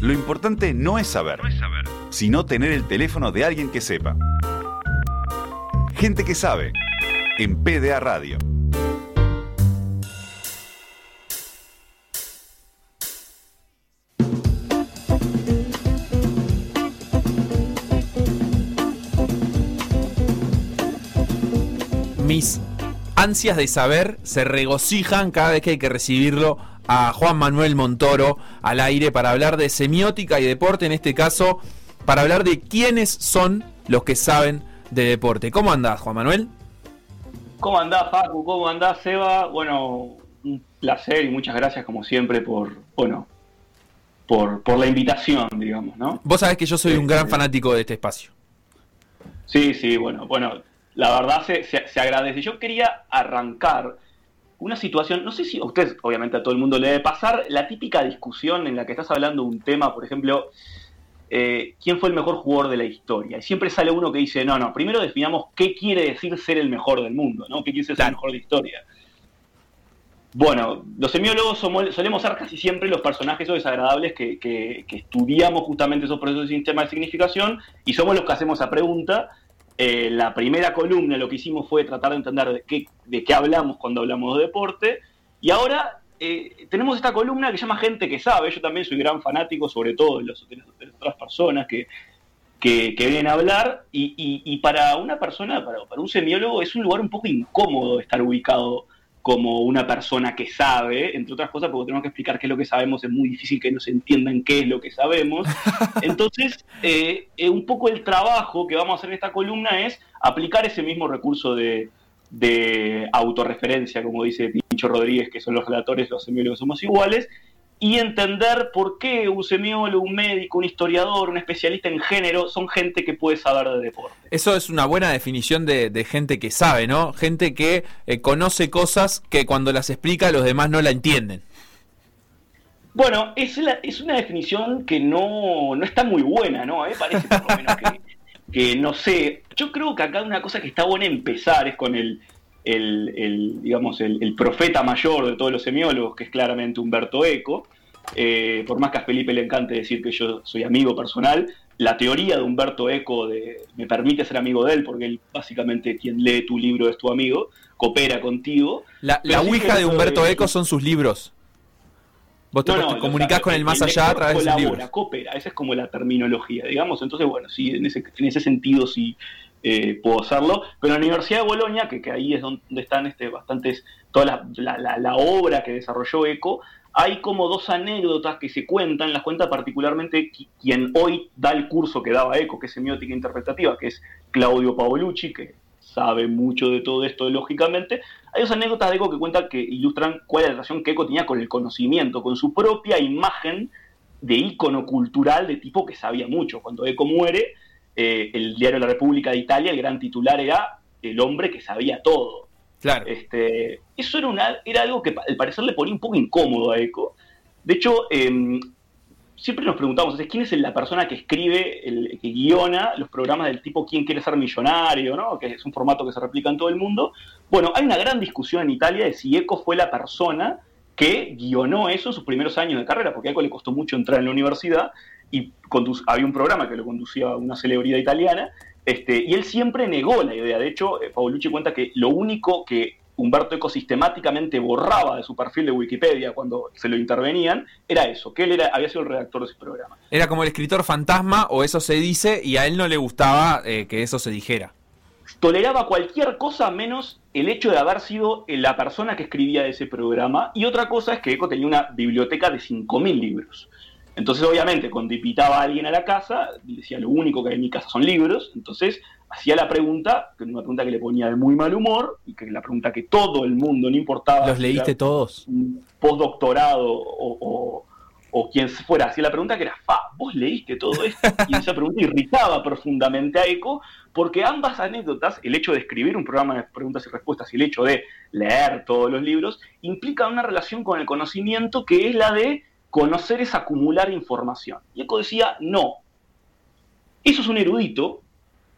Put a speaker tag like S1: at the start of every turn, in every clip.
S1: Lo importante no es saber, sino tener el teléfono de alguien que sepa. Gente que sabe, en PDA Radio.
S2: Mis ansias de saber se regocijan cada vez que hay que recibirlo a Juan Manuel Montoro al aire para hablar de semiótica y deporte, en este caso para hablar de quiénes son los que saben de deporte. ¿Cómo andás, Juan Manuel?
S3: ¿Cómo andás, Facu? ¿Cómo andás, Seba? Bueno, un placer y muchas gracias como siempre por, bueno, por, por la invitación, digamos, ¿no?
S2: Vos sabés que yo soy un gran
S3: Este-
S2: fanático de este espacio.
S3: Sí, sí, bueno, bueno, la verdad se, se- se agradece. Yo quería arrancar una situación, no sé si a ustedes, obviamente a todo el mundo le debe pasar, la típica discusión en la que estás hablando de un tema, por ejemplo, eh, ¿quién fue el mejor jugador de la historia? Y siempre sale uno que dice, no, no, primero definamos qué quiere decir ser el mejor del mundo, ¿no? ¿Qué quiere decir ser el mejor de la historia? Bueno, los semiólogos somos- solemos ser casi siempre los personajes o desagradables que, que- que estudiamos justamente esos procesos de sistema de significación y somos los que hacemos esa pregunta. Eh, la primera columna lo que hicimos fue tratar de entender de qué, de qué hablamos cuando hablamos de deporte. Y ahora eh, tenemos esta columna que se llama Gente que sabe. Yo también soy gran fanático, sobre todo de, las, otras personas que, que, vienen a hablar. Y, y- y para una persona, para, para un semiólogo, es un lugar un poco incómodo estar ubicado como una persona que sabe, entre otras cosas, porque tenemos que explicar qué es lo que sabemos, es muy difícil que nos entiendan qué es lo que sabemos. Entonces, eh, eh, un poco el trabajo que vamos a hacer en esta columna es aplicar ese mismo recurso de, de autorreferencia, como dice Pincho Rodríguez, que son los relatores, los semiólogos somos iguales, y entender por qué un semiólogo, un médico, un historiador, un especialista en género son gente que puede saber de deporte.
S2: Eso es una buena definición de, de gente que sabe, ¿no? Gente que eh, conoce cosas que cuando las explica los demás no la entienden.
S3: Bueno, es, la- es una definición que no, no está muy buena, ¿no? A mí me parece por lo menos que, que, no sé. Yo creo que acá una cosa que está buena empezar es con el, el, el, digamos, el, el profeta mayor de todos los semiólogos, que es claramente Humberto Eco. Eh, por más que a Felipe le encante decir que yo soy amigo personal, la teoría de Humberto Eco de, me permite ser amigo de él, porque él básicamente quien lee tu libro es tu amigo, coopera contigo.
S2: La, la ouija de Humberto
S3: de-
S2: Eco son sus libros. Vos te,
S3: No,
S2: te
S3: no,
S2: comunicás con el más allá a través de sus
S3: colabora,
S2: libros.
S3: coopera, esa es como la terminología, digamos. Entonces, bueno, sí, en ese, en ese sentido sí eh, puedo hacerlo. Pero en la Universidad de Bolonia, que, ahí es donde están este, bastantes, toda la, la- obra que desarrolló Eco, hay como dos anécdotas que se cuentan, las cuenta particularmente qui- quien hoy da el curso que daba Eco, que es semiótica interpretativa, que es Claudio Paolucci, que sabe mucho de todo esto, lógicamente. Hay dos anécdotas de Eco que cuentan que ilustran cuál es la relación que Eco tenía con el conocimiento, con su propia imagen de ícono cultural de tipo que sabía mucho. Cuando Eco muere, eh, el diario La República de Italia, el gran titular era el hombre que sabía todo.
S2: Claro.
S3: Este, eso era, una, era algo que al parecer le ponía un poco incómodo a Eco. De hecho, eh, siempre nos preguntamos, ¿es ¿quién es la persona que escribe, el, que guiona los programas del tipo ¿Quién quiere ser millonario? ¿no? Que es un formato que se replica en todo el mundo. Bueno, hay una gran discusión en Italia de si Eco fue la persona que guionó eso en sus primeros años de carrera, porque a Eco le costó mucho entrar en la universidad y había un programa que lo conducía una celebridad italiana, este, y él siempre negó la idea. De hecho, eh, Paolucci cuenta que lo único que Humberto Eco sistemáticamente borraba de su perfil de Wikipedia cuando se lo intervenían era eso, que él era, había sido el redactor de ese programa.
S2: Era como el escritor fantasma, o eso se dice, y a él no le gustaba eh, que eso se dijera.
S3: toleraba cualquier cosa menos el hecho de haber sido la persona que escribía ese programa. Y otra cosa es que Eco tenía una biblioteca de 5.000 libros. Entonces, obviamente, cuando invitaba a alguien a la casa, decía, lo único que hay en mi casa son libros. Entonces, hacía la pregunta, que era una pregunta que le ponía de muy mal humor, y que la pregunta que todo el mundo, no importaba...
S2: ¿Los leíste
S3: era
S2: todos?
S3: un postdoctorado o, o, o quien fuera, hacía la pregunta que era, fa, vos leíste todo esto. Y esa pregunta irritaba profundamente a Eco, porque ambas anécdotas, el hecho de escribir un programa de preguntas y respuestas y el hecho de leer todos los libros, implican una relación con el conocimiento que es la de conocer es acumular información. Y Eco decía, no, eso es un erudito,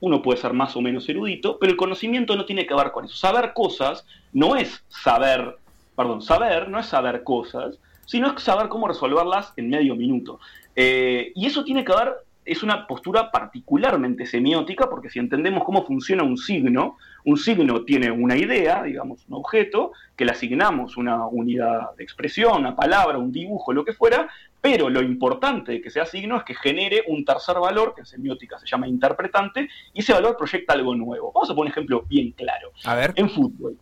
S3: uno puede ser más o menos erudito, pero el conocimiento no tiene que ver con eso. Saber cosas no es saber, perdón, saber no es saber cosas, sino es saber cómo resolverlas en medio minuto. Eh, y eso tiene que ver, es una postura particularmente semiótica, porque si entendemos cómo funciona un signo, un signo tiene una idea, digamos, un objeto, que le asignamos una unidad de expresión, una palabra, un dibujo, lo que fuera, pero lo importante de que sea signo es que genere un tercer valor, que en semiótica se llama interpretante, y ese valor proyecta algo nuevo. Vamos a poner un ejemplo bien claro.
S2: A ver.
S3: En fútbol.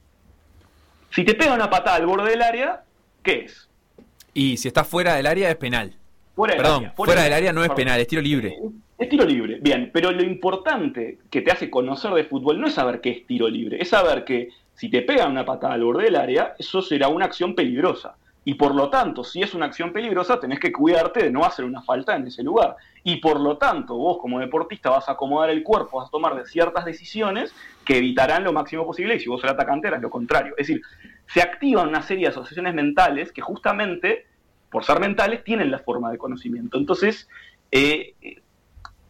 S3: Si te pega una patada al borde del área, ¿qué es?
S2: Y si está fuera del área es penal.
S3: Fuera del
S2: Perdón,
S3: área.
S2: fuera, del área no es penal, es tiro libre.
S3: Es tiro libre, bien, pero lo importante que te hace conocer de fútbol no es saber qué es tiro libre, es saber que si te pegan una patada al borde del área, eso será una acción peligrosa. Y por lo tanto, si es una acción peligrosa, tenés que cuidarte de no hacer una falta en ese lugar. Y por lo tanto, vos como deportista vas a acomodar el cuerpo, vas a tomar ciertas decisiones que evitarán lo máximo posible, y si vos el atacante, harás lo contrario. Es decir, se activan una serie de asociaciones mentales que justamente, por ser mentales, tienen la forma de conocimiento. Entonces, eh,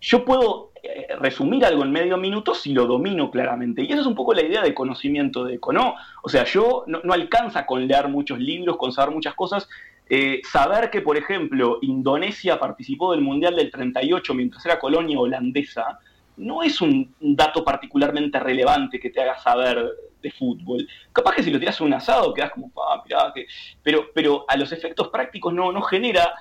S3: yo puedo eh, resumir algo en medio minuto si lo domino claramente. Y esa es un poco la idea de conocimiento de eco, ¿no? O sea, yo no, alcanza con leer muchos libros, con saber muchas cosas. Eh, saber que, por ejemplo, Indonesia participó del Mundial del 38 mientras era colonia holandesa, no es un dato particularmente relevante que te haga saber de fútbol. Capaz que si lo tiras a un asado quedas como, ah, mirá, que... Pero, pero a los efectos prácticos no, no genera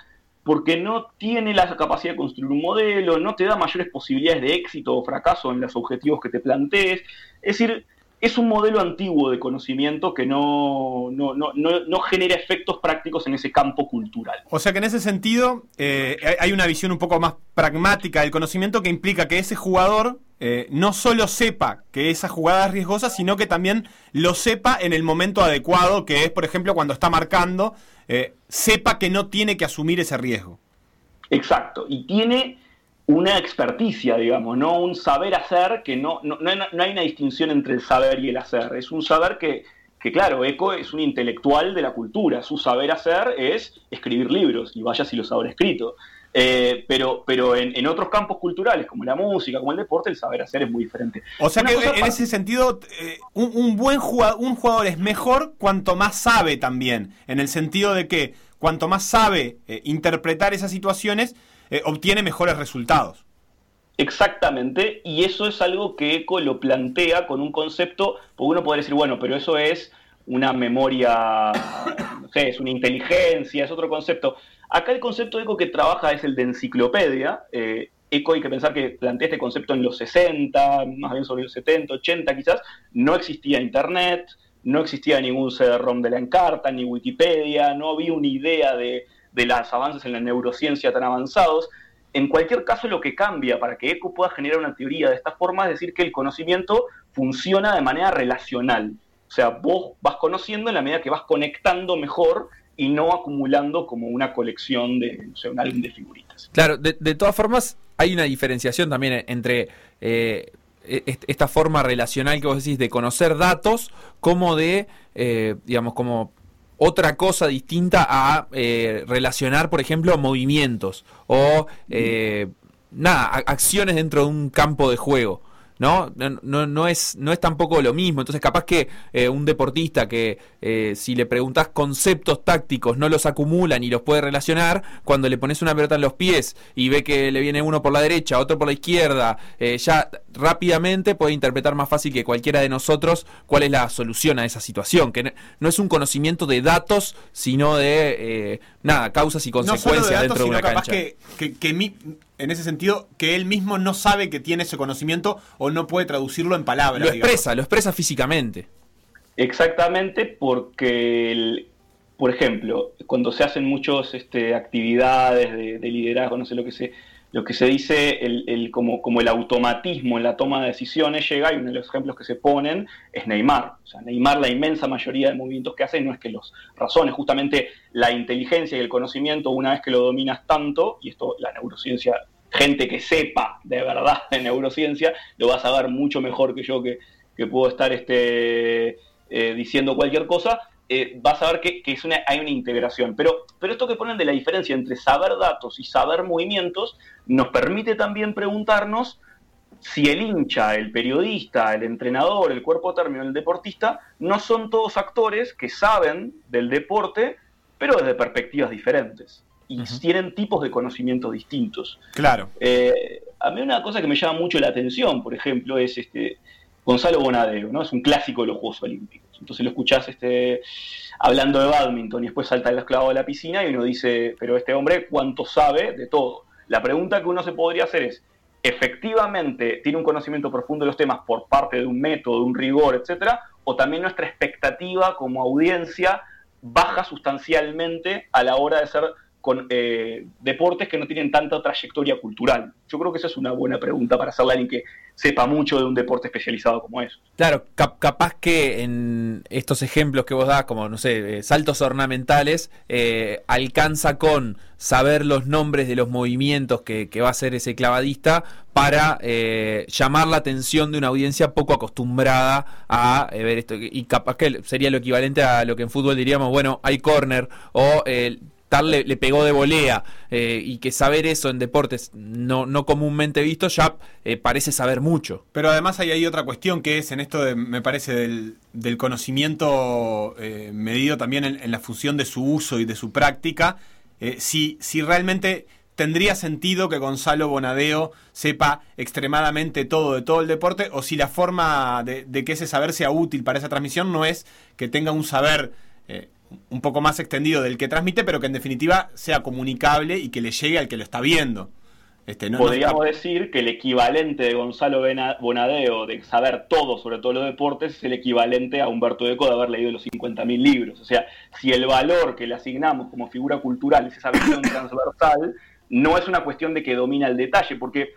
S3: porque no tiene la capacidad de construir un modelo, no te da mayores posibilidades de éxito o fracaso en los objetivos que te plantees. Es decir, es un modelo antiguo de conocimiento que no, no, no, no, genera efectos prácticos en ese campo cultural.
S4: O sea que en ese sentido eh, hay una visión un poco más pragmática del conocimiento que implica que ese jugador eh, no solo sepa que esa jugada es riesgosa, sino que también lo sepa en el momento adecuado, que es, por ejemplo, cuando está marcando, eh, sepa que no tiene que asumir ese riesgo.
S3: Exacto, y tiene una experticia, digamos, no un saber hacer, que no, no, no hay, no hay una distinción entre el saber y el hacer, es un saber que, que, claro, Eco es un intelectual de la cultura, su saber hacer es escribir libros, y vaya si los habrá escrito. Eh, pero pero en, en otros campos culturales, como la música, como el deporte, el saber hacer es muy diferente.
S4: O sea
S3: Una
S4: que en ese sentido, eh, un, un buen jugador, un jugador es mejor cuanto más sabe también, en el sentido de que cuanto más sabe eh, interpretar esas situaciones, obtiene mejores resultados.
S3: Exactamente, y eso es algo que Eco lo plantea con un concepto, porque uno podría decir, bueno, pero eso es una memoria, no sé, es una inteligencia, es otro concepto. Acá el concepto de Eco que trabaja es el de enciclopedia. Eh, Eco hay que pensar que plantea este concepto en los 60, más bien sobre los 70, 80 quizás, no existía Internet, no existía ningún CD-ROM de la Encarta, ni Wikipedia, no había una idea de, de los avances en la neurociencia tan avanzados. En cualquier caso, lo que cambia para que ECO pueda generar una teoría de esta forma es decir que el conocimiento funciona de manera relacional. O sea, vos vas conociendo en la medida que vas conectando mejor y no acumulando como una colección de, no sé, un álbum de figuritas.
S2: Claro, de, todas formas, hay una diferenciación también entre eh, est- esta forma relacional que vos decís de conocer datos, como de, eh, digamos, como otra cosa distinta a eh, relacionar, por ejemplo, movimientos o, eh, nada, acciones dentro de un campo de juego. ¿No? No, no, no es, no es tampoco lo mismo. Entonces, capaz que eh, un deportista que eh, si le preguntás conceptos tácticos no los acumula ni los puede relacionar, cuando le pones una pelota en los pies y ve que le viene uno por la derecha, otro por la izquierda, eh, ya rápidamente puede interpretar más fácil que cualquiera de nosotros cuál es la solución a esa situación. Que no, es un conocimiento de datos, sino de eh, nada, causas y
S4: No solo
S2: consecuencias
S4: de datos,
S2: dentro de
S4: sino
S2: una
S4: capaz que, que- que mi- en ese sentido, que él mismo no sabe que tiene ese conocimiento o no puede traducirlo en palabras.
S2: Lo
S4: digamos.
S2: expresa, lo expresa físicamente.
S3: Exactamente porque, el- por ejemplo, cuando se hacen muchas este, actividades de, de liderazgo, no sé lo que se, lo que se dice, el, el- como, como el automatismo en la toma de decisiones llega, y uno de los ejemplos que se ponen es Neymar. O sea, Neymar, la inmensa mayoría de movimientos que hace no es que los razones, justamente la inteligencia y el conocimiento, una vez que lo dominas tanto, y esto la neurociencia, gente que sepa de verdad de neurociencia, lo va a saber mucho mejor que yo que, que puedo estar este, eh, diciendo cualquier cosa, eh, vas a ver que, que es una, hay una integración. Pero, pero esto que ponen de la diferencia entre saber datos y saber movimientos nos permite también preguntarnos si el hincha, el periodista, el entrenador, el cuerpo término, el deportista, no son todos actores que saben del deporte, pero desde perspectivas diferentes. y tienen tipos de conocimientos distintos.
S4: Claro.
S3: Eh, a mí una cosa que me llama mucho la atención, por ejemplo, es este Gonzalo Bonadeo, ¿no? Es un clásico de los Juegos Olímpicos. Entonces lo escuchás este, hablando de badminton y después salta el esclavo de la piscina y uno dice, pero este hombre, ¿cuánto sabe de todo? La pregunta que uno se podría hacer es, ¿efectivamente tiene un conocimiento profundo de los temas por parte de un método, de un rigor, etcétera? ¿O también nuestra expectativa como audiencia baja sustancialmente a la hora de ser con eh, deportes que no tienen tanta trayectoria cultural? Yo creo que esa es una buena pregunta para hacerle a alguien que sepa mucho de un deporte especializado como eso.
S2: Claro, capaz que en estos ejemplos que vos das, como, no sé, eh, saltos ornamentales, eh, alcanza con saber los nombres de los movimientos que, va a hacer ese clavadista para llamar la atención de una audiencia poco acostumbrada a ver esto. Y capaz que sería lo equivalente a lo que en fútbol diríamos, bueno, hay corner o tal le, pegó de volea eh, y que saber eso en deportes no, no comúnmente visto ya eh, parece saber mucho.
S4: Pero además hay, otra cuestión que es en esto, de, me parece, del, conocimiento eh, medido también en, la función de su uso y de su práctica, si, si realmente tendría sentido que Gonzalo Bonadeo sepa extremadamente todo de todo el deporte o si la forma de, de que ese saber sea útil para esa transmisión no es que tenga un saber un poco más extendido del que transmite, pero que en definitiva sea comunicable y que le llegue al que lo está viendo.
S3: Este, Podríamos decir que el equivalente de Gonzalo Bonadeo de saber todo sobre todos los deportes es el equivalente a Humberto Eco de haber leído los 50.000 libros. O sea, si el valor que le asignamos como figura cultural es esa visión transversal, no es una cuestión de que domina el detalle, porque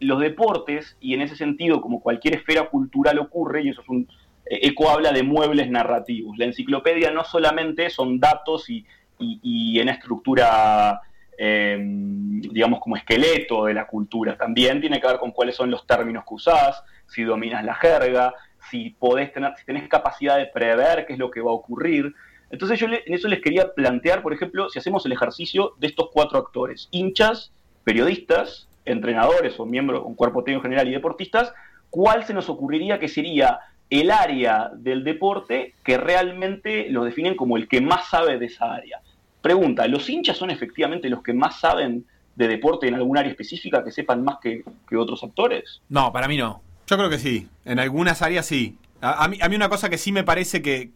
S3: los deportes, y en ese sentido, como cualquier esfera cultural ocurre, y eso es un, Eco habla de muebles narrativos. La enciclopedia no solamente son datos y, en estructura, em, digamos, como esqueleto de la cultura, también tiene que ver con cuáles son los términos que usás, si dominas la jerga, si, podés tener, si tenés capacidad de prever qué es lo que va a ocurrir. Entonces yo en eso les quería plantear, por ejemplo, si hacemos el ejercicio de estos cuatro actores, hinchas, periodistas, entrenadores o miembros, un cuerpo técnico general y deportistas, ¿cuál se nos ocurriría que sería el área del deporte que realmente lo definen como el que más sabe de esa área. Pregunta, ¿los hinchas son efectivamente los que más saben de deporte en algún área específica que sepan más que, otros actores?
S2: No, para mí no.
S4: Yo creo que sí, en algunas áreas sí. A, mí, a mí, una cosa que sí me parece que...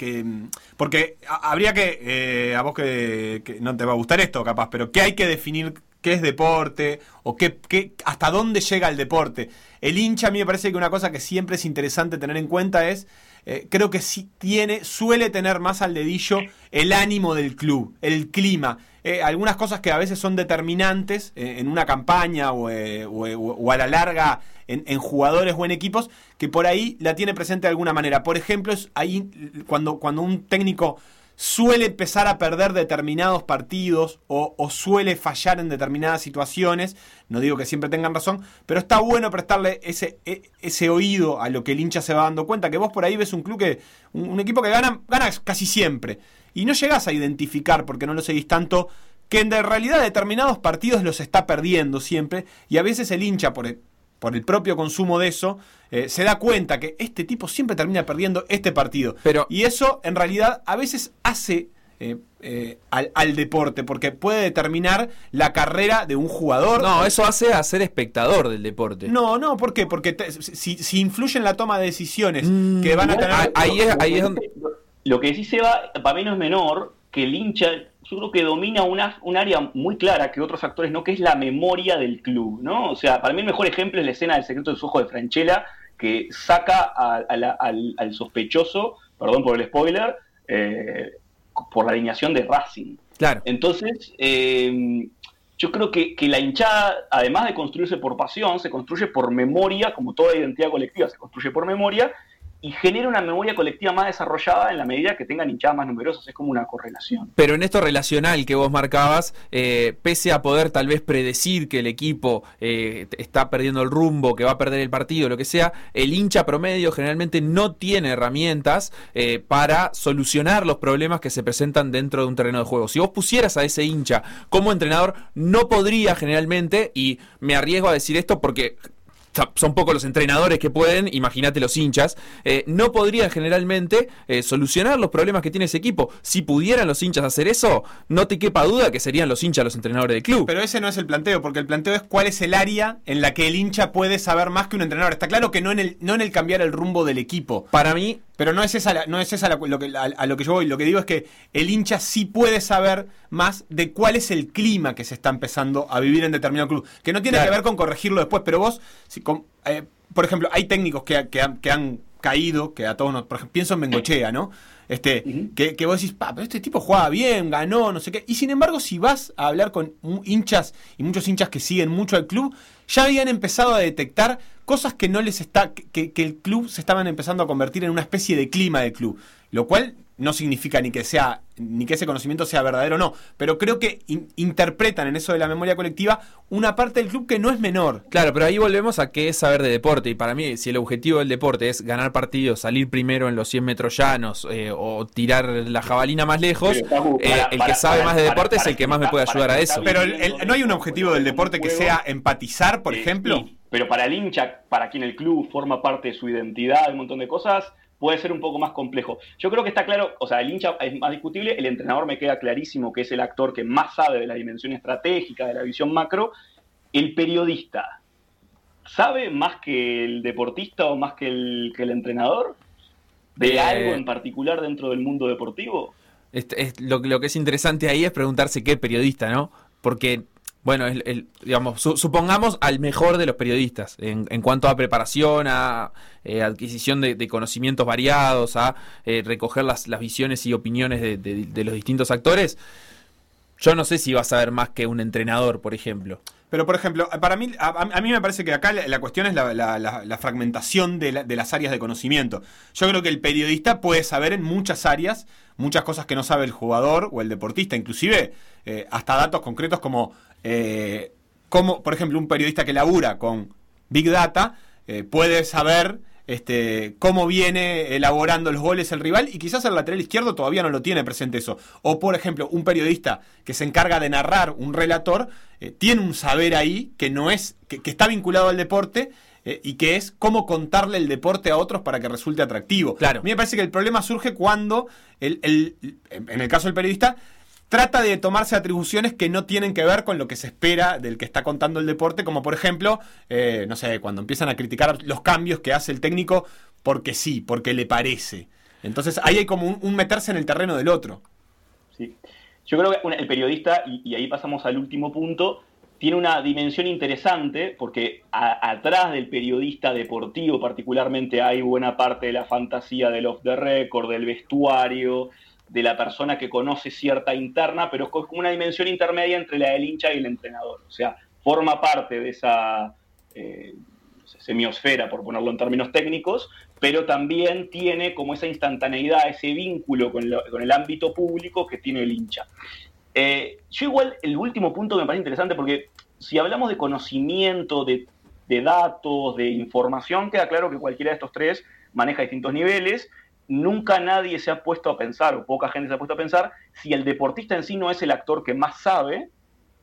S4: porque habría que... Eh, a vos que, que, no te va a gustar esto capaz, pero que hay que definir qué es deporte o qué, qué, hasta dónde llega el deporte. El hincha a mí me parece que una cosa que siempre es interesante tener en cuenta es, eh, creo que sí tiene, suele tener más al dedillo el ánimo del club, el clima. Eh, algunas cosas que a veces son determinantes eh, en una campaña o, a la larga en, jugadores o en equipos, que por ahí la tiene presente de alguna manera. Por ejemplo, ahí cuando, cuando un técnico suele empezar a perder determinados partidos o, suele fallar en determinadas situaciones. No digo que siempre tengan razón, pero está bueno prestarle ese, e, ese oído a lo que el hincha se va dando cuenta. Que vos por ahí ves un club que, un, equipo que gana, gana casi siempre. Y no llegás a identificar, porque no lo seguís tanto, que en realidad determinados partidos los está perdiendo siempre. Y a veces el hincha, por, por el propio consumo de eso, eh, se da cuenta que este tipo siempre termina perdiendo este partido. Pero, y eso en realidad a veces hace eh, eh, al, deporte, porque puede determinar la carrera de un jugador.
S2: No, eso hace a ser espectador del deporte.
S4: No, no, ¿por qué? Porque si, influye en la toma de decisiones mm, que van a tener...
S3: Ahí es, ahí es donde... Lo que sí se va, para mí no es menor, que el hincha yo creo que domina una, un área muy clara que otros actores no, que es la memoria del club, ¿no? O sea, para mí el mejor ejemplo es la escena del secreto de su ojo de Franchella, que saca al, sospechoso, perdón por el spoiler, eh, por la alineación de Racing.
S2: Claro.
S3: Entonces, eh, yo creo que, que, la hinchada, además de construirse por pasión, se construye por memoria, como toda identidad colectiva se construye por memoria, y genera una memoria colectiva más desarrollada en la medida que tengan hinchadas más numerosas. Es como una correlación.
S2: Pero en esto relacional que vos marcabas, eh, pese a poder tal vez predecir que el equipo eh, está perdiendo el rumbo, que va a perder el partido, lo que sea, el hincha promedio generalmente no tiene herramientas eh, para solucionar los problemas que se presentan dentro de un terreno de juego. Si vos pusieras a ese hincha como entrenador, no podría generalmente, y me arriesgo a decir esto porque son pocos los entrenadores que pueden, imagínate los hinchas, eh, no podrían generalmente eh, solucionar los problemas que tiene ese equipo. Si pudieran los hinchas hacer eso, no te quepa duda que serían los hinchas los entrenadores del club.
S4: Pero ese no es el planteo, porque el planteo es cuál es el área en la que el hincha puede saber más que un entrenador. Está claro que no en el, no en el cambiar el rumbo del equipo.
S2: Para mí...
S4: Pero no es esa, no es esa lo que, a, lo que yo voy. Lo que digo es que el hincha sí puede saber más de cuál es el clima que se está empezando a vivir en determinado club. Que no tiene que ver con corregirlo después, pero vos, si, eh, por ejemplo, hay técnicos que, han, caído, que a todos nos, por ejemplo, pienso en Bengochea, ¿no? Este, que, que, vos decís, pa, pero este tipo juega bien, ganó, no sé qué. Y sin embargo, si vas a hablar con hinchas y muchos hinchas que siguen mucho al club, ya habían empezado a detectar cosas que no les está, que, que el club se estaban empezando a convertir en una especie de clima del club. Lo cual no significa ni que sea ni que ese conocimiento sea verdadero o no, pero creo que interpretan en eso de la memoria colectiva una parte del club que no es menor.
S2: Claro, pero ahí volvemos a qué es saber de deporte y para mí si el objetivo del deporte es ganar partidos, salir primero en los 100 metros llanos eh, o tirar la jabalina más lejos, eh, el que sabe más de deporte es el que más me puede ayudar a eso.
S4: Pero no hay un objetivo del deporte que sea empatizar, por ejemplo.
S3: pero para el hincha, para quien el club forma parte de su identidad, un montón de cosas, puede ser un poco más complejo. Yo creo que está claro, o sea, el hincha es más discutible, el entrenador me queda clarísimo que es el actor que más sabe de la dimensión estratégica, de la visión macro. El periodista, ¿sabe más que el deportista o más que el, que el entrenador? ¿De eh, algo en particular dentro del mundo deportivo?
S2: Este, lo, lo, que es interesante ahí es preguntarse qué periodista, ¿no? Porque bueno, el, digamos, supongamos al mejor de los periodistas en, cuanto a preparación, a eh, adquisición de, conocimientos variados, a eh, recoger las, las, visiones y opiniones de, los distintos actores. Yo no sé si va a saber más que un entrenador, por ejemplo.
S4: Pero, por ejemplo, para mí, a, mí me parece que acá la, cuestión es la, fragmentación de, las áreas de conocimiento. Yo creo que el periodista puede saber en muchas áreas, muchas cosas que no sabe el jugador o el deportista, inclusive eh, hasta datos concretos como eh, como, por ejemplo, un periodista que labura con Big Data eh, puede saber este, cómo viene elaborando los goles el rival y quizás el lateral izquierdo todavía no lo tiene presente eso. O, por ejemplo, un periodista que se encarga de narrar, un relator, eh, tiene un saber ahí que no es, que, está vinculado al deporte y que es cómo contarle el deporte a otros para que resulte atractivo.
S2: Claro.
S4: A mí me parece que el problema surge cuando, el, en el caso del periodista, trata de tomarse atribuciones que no tienen que ver con lo que se espera del que está contando el deporte, como por ejemplo, eh, no sé, cuando empiezan a criticar los cambios que hace el técnico porque sí, porque le parece. Entonces ahí hay como un, meterse en el terreno del otro.
S3: Sí. Yo creo que el periodista, y, ahí pasamos al último punto, tiene una dimensión interesante porque atrás del periodista deportivo particularmente hay buena parte de la fantasía del off the record, del vestuario, de la persona que conoce cierta interna, pero es como una dimensión intermedia entre la del hincha y el entrenador. O sea, forma parte de esa eh, semiosfera, por ponerlo en términos técnicos, pero también tiene como esa instantaneidad, ese vínculo con, el ámbito público que tiene el hincha. Eh, yo igual, el último punto me parece interesante porque si hablamos de conocimiento, de, de datos, de información, queda claro que cualquiera de estos tres maneja distintos niveles nunca nadie se ha puesto a pensar, o poca gente se ha puesto a pensar, si el deportista en sí no es el actor que más sabe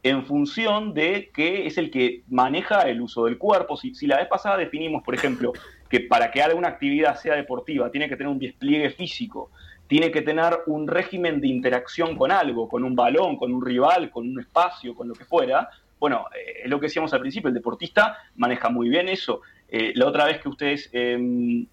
S3: en función de que es el que maneja el uso del cuerpo. Si, la vez pasada definimos, por ejemplo, que para que alguna actividad sea deportiva tiene que tener un despliegue físico, tiene que tener un régimen de interacción con algo, con un balón, con un rival, con un espacio, con lo que fuera. Bueno, eh, es lo que decíamos al principio, el deportista maneja muy bien eso. Eh, la otra vez que ustedes em,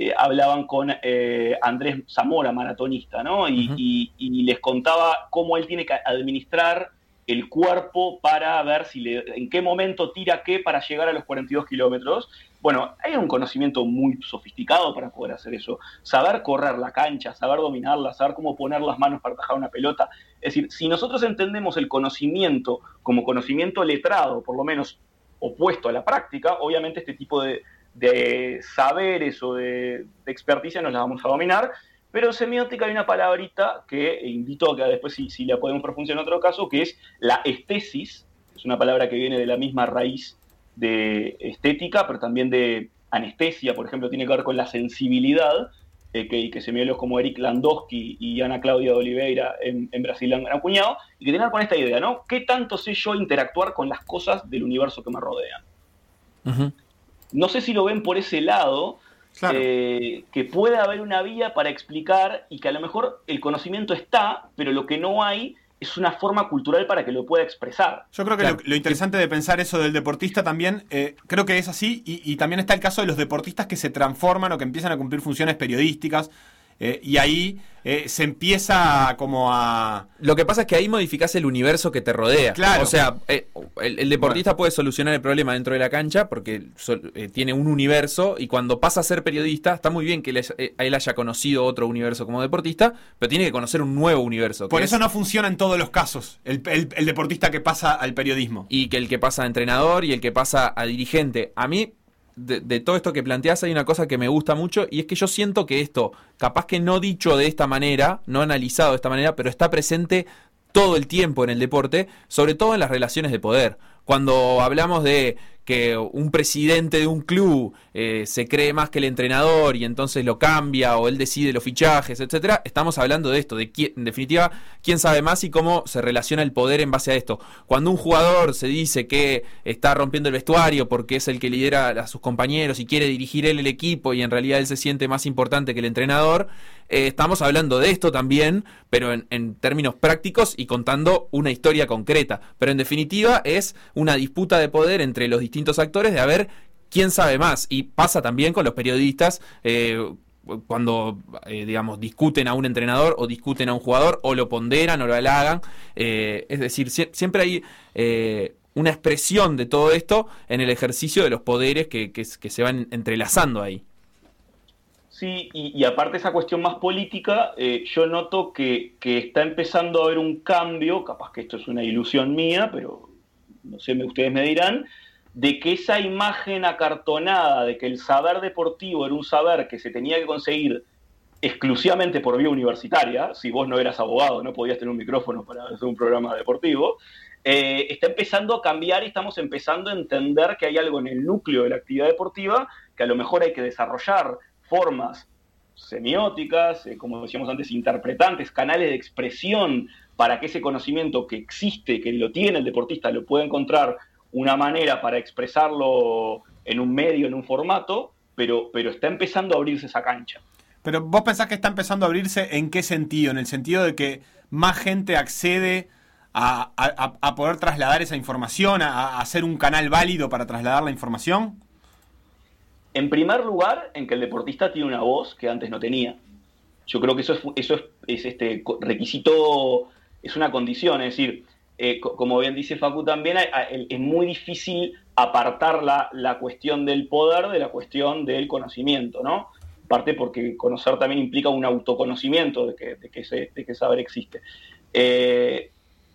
S3: eh, hablaban con eh, Andrés Zamora, maratonista, ¿no? Y, les contaba cómo él tiene que administrar el cuerpo para ver si le, en qué momento tira qué para llegar a los 42 kilómetros. Bueno, hay un conocimiento muy sofisticado para poder hacer eso. Saber correr la cancha, saber dominarla, saber cómo poner las manos para atajar una pelota. Es decir, si nosotros entendemos el conocimiento como conocimiento letrado, por lo menos opuesto a la práctica, obviamente este tipo de, de saberes o de, experticia nos la vamos a dominar, pero semiótica hay una palabrita que invito a que después si, la podemos profundizar en otro caso, que es la estesis, es una palabra que viene de la misma raíz de estética, pero también de anestesia, por ejemplo, tiene que ver con la sensibilidad, eh, que, que semiólogos como Eric Landowski y Ana Claudia de Oliveira en, Brasil han acuñado, y que tiene que ver con esta idea, ¿no? ¿Qué tanto sé yo interactuar con las cosas del universo que me rodean? No sé si lo ven por ese lado, eh, que puede haber una vía para explicar y que a lo mejor el conocimiento está, pero lo que no hay es una forma cultural para que lo pueda expresar.
S4: Yo creo que lo, interesante de pensar eso del deportista también, eh, creo que es así, y, también está el caso de los deportistas que se transforman o que empiezan a cumplir funciones periodísticas, eh, y ahí eh, se empieza como a...
S2: Lo que pasa es que ahí modificas el universo que te rodea.
S4: Claro.
S2: O sea, eh, el, deportista puede solucionar el problema dentro de la cancha porque tiene un universo y cuando pasa a ser periodista, está muy bien que él, haya conocido otro universo como deportista, pero tiene que conocer un nuevo universo.
S4: Por eso no funciona en todos los casos el, el deportista que pasa al periodismo.
S2: Y que el que pasa a entrenador y el que pasa a dirigente. A mí de, todo esto que planteas hay una cosa que me gusta mucho y es que yo siento que esto, capaz que no dicho de esta manera, no analizado de esta manera, pero está presente todo el tiempo en el deporte, sobre todo en las relaciones de poder. Cuando hablamos de que un presidente de un club eh, se cree más que el entrenador y entonces lo cambia o él decide los fichajes, etcétera, estamos hablando de esto, de quién, en definitiva, quién sabe más y cómo se relaciona el poder en base a esto. Cuando un jugador se dice que está rompiendo el vestuario porque es el que lidera a sus compañeros y quiere dirigir él el equipo y en realidad él se siente más importante que el entrenador, eh, estamos hablando de esto también, pero en, en términos prácticos y contando una historia concreta. Pero en definitiva es una disputa de poder entre los distintos actores de a ver quién sabe más. Y pasa también con los periodistas. Eh, cuando, eh, digamos, discuten a un entrenador o discuten a un jugador o lo ponderan o lo halagan. Eh, es decir, siempre hay una expresión de todo esto en el ejercicio de los poderes que, se van entrelazando ahí.
S3: Sí, y, aparte esa cuestión más política, yo noto que, que, está empezando a haber un cambio, capaz que esto es una ilusión mía, pero no sé, ustedes me dirán, de que esa imagen acartonada de que el saber deportivo era un saber que se tenía que conseguir exclusivamente por vía universitaria, si vos no eras abogado, no podías tener un micrófono para hacer un programa deportivo, eh, está empezando a cambiar y estamos empezando a entender que hay algo en el núcleo de la actividad deportiva que a lo mejor hay que desarrollar formas semióticas, eh, como decíamos antes, interpretantes, canales de expresión para que ese conocimiento que existe, que lo tiene el deportista, lo pueda encontrar una manera para expresarlo en un medio, en un formato, pero, pero está empezando a abrirse esa cancha.
S4: Pero vos pensás que está empezando a abrirse en qué sentido? En el sentido de que más gente accede a, poder trasladar esa información, a, hacer un canal válido para trasladar la información?
S3: En primer lugar, en que el deportista tiene una voz que antes no tenía. Yo creo que eso es, eso es este requisito, es una condición, es decir, eh, como bien dice Facu también, es muy difícil apartar la, la, cuestión del poder de la cuestión del conocimiento, ¿no? Parte porque conocer también implica un autoconocimiento de que, de que, que saber existe. Eh,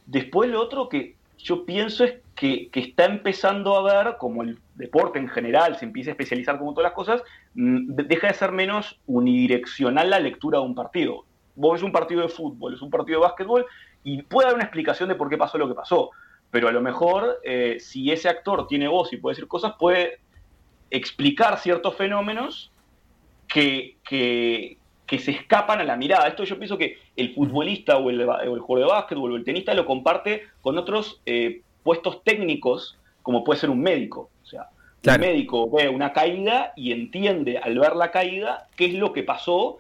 S3: después lo otro que yo pienso es que, que, está empezando a ver, como el deporte en general se empieza a especializar como todas las cosas, mm, deja de ser menos unidireccional la lectura de un partido. Vos ves un partido de fútbol, es un partido de básquetbol, y puede haber una explicación de por qué pasó lo que pasó, pero a lo mejor eh, si ese actor tiene voz y puede decir cosas, puede explicar ciertos fenómenos que, que, se escapan a la mirada. Esto yo pienso que el futbolista o el, el jugador de básquetbol o el tenista lo comparte con otros eh, puestos técnicos, como puede ser un médico. O sea, un médico ve una caída y entiende al ver la caída qué es lo que pasó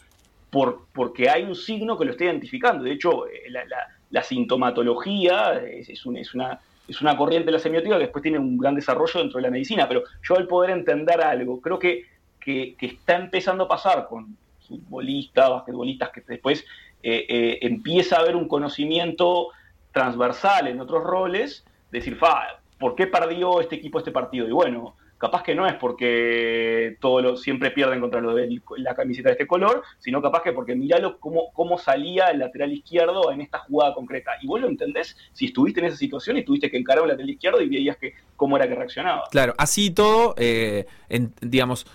S3: por, porque hay un signo que lo está identificando. De hecho, eh, la, la sintomatología es, una, es una corriente de la semiótica que después tiene un gran desarrollo dentro de la medicina, pero yo al poder entender algo, creo que, que, está empezando a pasar con futbolistas, basquetbolistas, que después eh, eh, empieza a haber un conocimiento transversal en otros roles, decir, fa, ¿por qué perdió este equipo este partido? Y bueno, capaz que no es porque todo lo, siempre pierden contra los la camiseta de este color, sino capaz que porque miralo cómo, cómo salía el lateral izquierdo en esta jugada concreta. Y vos lo entendés si estuviste en esa situación y tuviste que encarar el lateral izquierdo y veías que cómo era que reaccionaba.
S2: Claro, así todo, eh, digamos,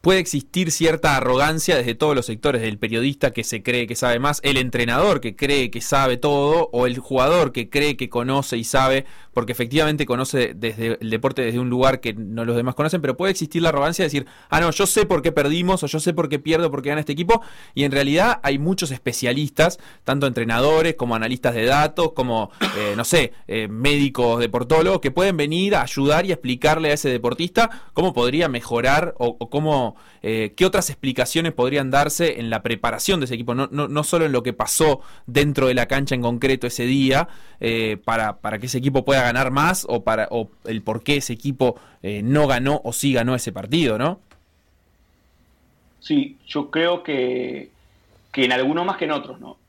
S2: puede existir cierta arrogancia desde todos los sectores, del periodista que se cree que sabe más, el entrenador que cree que sabe todo, o el jugador que cree que conoce y sabe, porque efectivamente conoce desde el deporte desde un lugar que no los demás conocen, pero puede existir la arrogancia de decir, ah, no, yo sé por qué perdimos, o yo sé por qué pierdo, por qué gana este equipo, y en realidad hay muchos especialistas, tanto entrenadores como analistas de datos, como, eh, no sé, eh, médicos, deportólogos, que pueden venir a ayudar y explicarle a ese deportista cómo podría mejorar o cómo eh, qué otras explicaciones podrían darse en la preparación de ese equipo, no, no, solo en lo que pasó dentro de la cancha en concreto ese día, eh, para, para, que ese equipo pueda ganar más o, para, o el por qué ese equipo eh, no ganó o sí ganó ese partido, ¿no?
S3: Sí, yo creo que, que en algunos más que en otros, ¿no?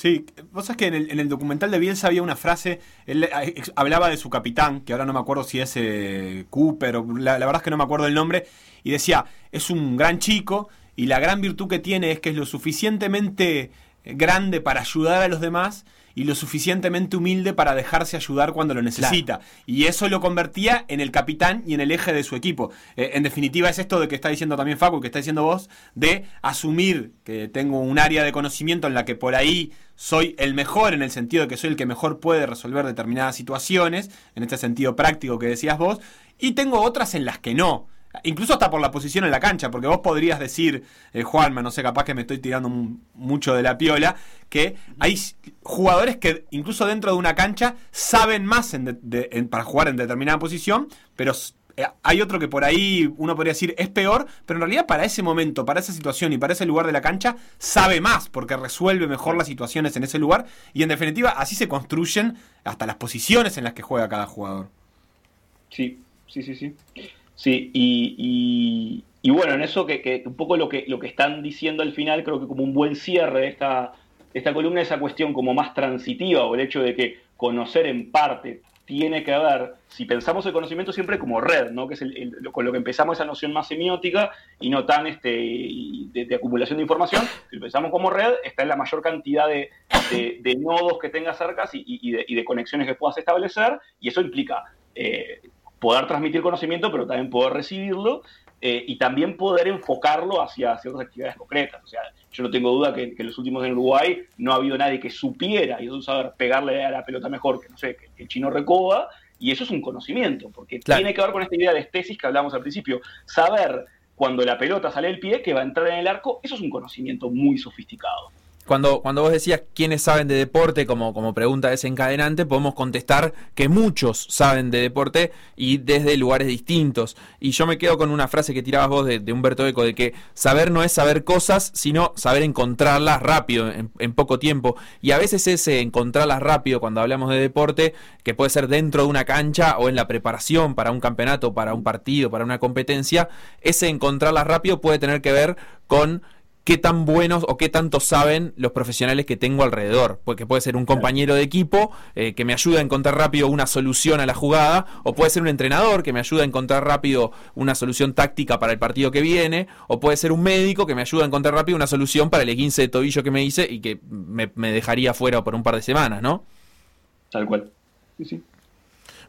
S4: Sí, vos sabés que en el, documental de Bielsa había una frase, él hablaba de su capitán, que ahora no me acuerdo si es Cooper, o la, verdad es que no me acuerdo el nombre, y decía, es un gran chico y la gran virtud que tiene es que es lo suficientemente grande para ayudar a los demás y lo suficientemente humilde para dejarse ayudar cuando lo necesita. Y eso lo convertía en el capitán y en el eje de su equipo. Eh, en definitiva es esto de que está diciendo también Facu, que está diciendo vos, de asumir que tengo un área de conocimiento en la que por ahí soy el mejor, en el sentido de que soy el que mejor puede resolver determinadas situaciones, en este sentido práctico que decías vos, y tengo otras en las que no. Incluso hasta por la posición en la cancha, porque vos podrías decir, eh, Juanma, no sé, capaz que me estoy tirando mucho de la piola, que hay jugadores que incluso dentro de una cancha saben más para jugar en determinada posición, pero eh, hay otro que por ahí uno podría decir es peor, pero en realidad para ese momento, para esa situación y para ese lugar de la cancha, sabe más, porque resuelve mejor las situaciones en ese lugar, y en definitiva así se construyen hasta las posiciones en las que juega cada jugador.
S3: Sí, sí, sí, sí. Sí, y, y, bueno, en eso que, un poco lo que, lo que están diciendo al final, creo que como un buen cierre de esta, esta columna, esa cuestión como más transitiva, o el hecho de que conocer en parte tiene que ver, si pensamos el conocimiento siempre como red, ¿no? que es con lo que empezamos esa noción más semiótica y no tan este, de, acumulación de información, si lo pensamos como red, está en la mayor cantidad de, de nodos que tengas cerca y, de, conexiones que puedas establecer, y eso implica eh, poder transmitir conocimiento, pero también poder recibirlo eh, y también poder enfocarlo hacia ciertas actividades concretas. O sea, yo no tengo duda que, en los últimos en Uruguay no ha habido nadie que supiera y eso saber pegarle a la pelota mejor que, no sé, que el chino Recoba, y eso es un conocimiento, porque tiene que ver con esta idea de estesis que hablamos al principio. Saber cuando la pelota sale del pie que va a entrar en el arco, eso es un conocimiento muy sofisticado
S2: cuando, cuando vos decías quiénes saben de deporte como, como pregunta desencadenante, podemos contestar que muchos saben de deporte y desde lugares distintos. Y yo me quedo con una frase que tirabas vos de, Humberto Eco, de que saber no es saber cosas, sino saber encontrarlas rápido, en, poco tiempo. Y a veces ese encontrarlas rápido cuando hablamos de deporte, que puede ser dentro de una cancha o en la preparación para un campeonato, para un partido, para una competencia, ese encontrarlas rápido puede tener que ver con qué tan buenos o qué tanto saben los profesionales que tengo alrededor. Porque puede ser un compañero de equipo eh, que me ayuda a encontrar rápido una solución a la jugada, o puede ser un entrenador que me ayuda a encontrar rápido una solución táctica para el partido que viene, o puede ser un médico que me ayuda a encontrar rápido una solución para el 15 de tobillo que me hice y que me, dejaría fuera por un par de semanas, ¿no?
S3: Tal cual. Sí, sí.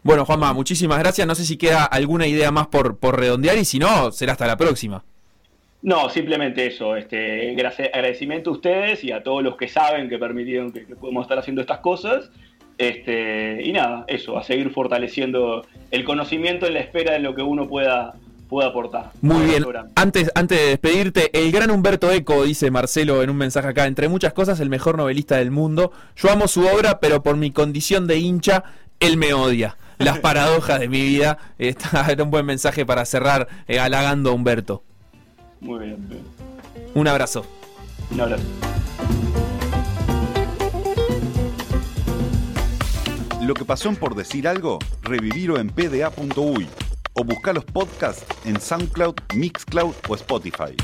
S2: Bueno, Juanma, muchísimas gracias. No sé si queda alguna idea más por, por redondear y si no, será hasta la próxima.
S3: No, simplemente eso. Este, agradecimiento a ustedes y a todos los que saben que permitieron que, podamos estar haciendo estas cosas. Este, y nada, eso, a seguir fortaleciendo el conocimiento en la espera de lo que uno pueda, pueda aportar.
S2: Muy bien. Antes, antes de despedirte, el gran Humberto Eco, dice Marcelo en un mensaje acá, entre muchas cosas, el mejor novelista del mundo. Yo amo su obra, pero por mi condición de hincha, él me odia. Las paradojas de mi vida. Era un buen mensaje para cerrar eh, halagando a Humberto.
S3: Muy bien.
S2: Un abrazo.
S3: Un abrazo.
S1: Lo que pasó en por decir algo, revivirlo en pda.uy o buscar los podcasts en SoundCloud, Mixcloud o Spotify.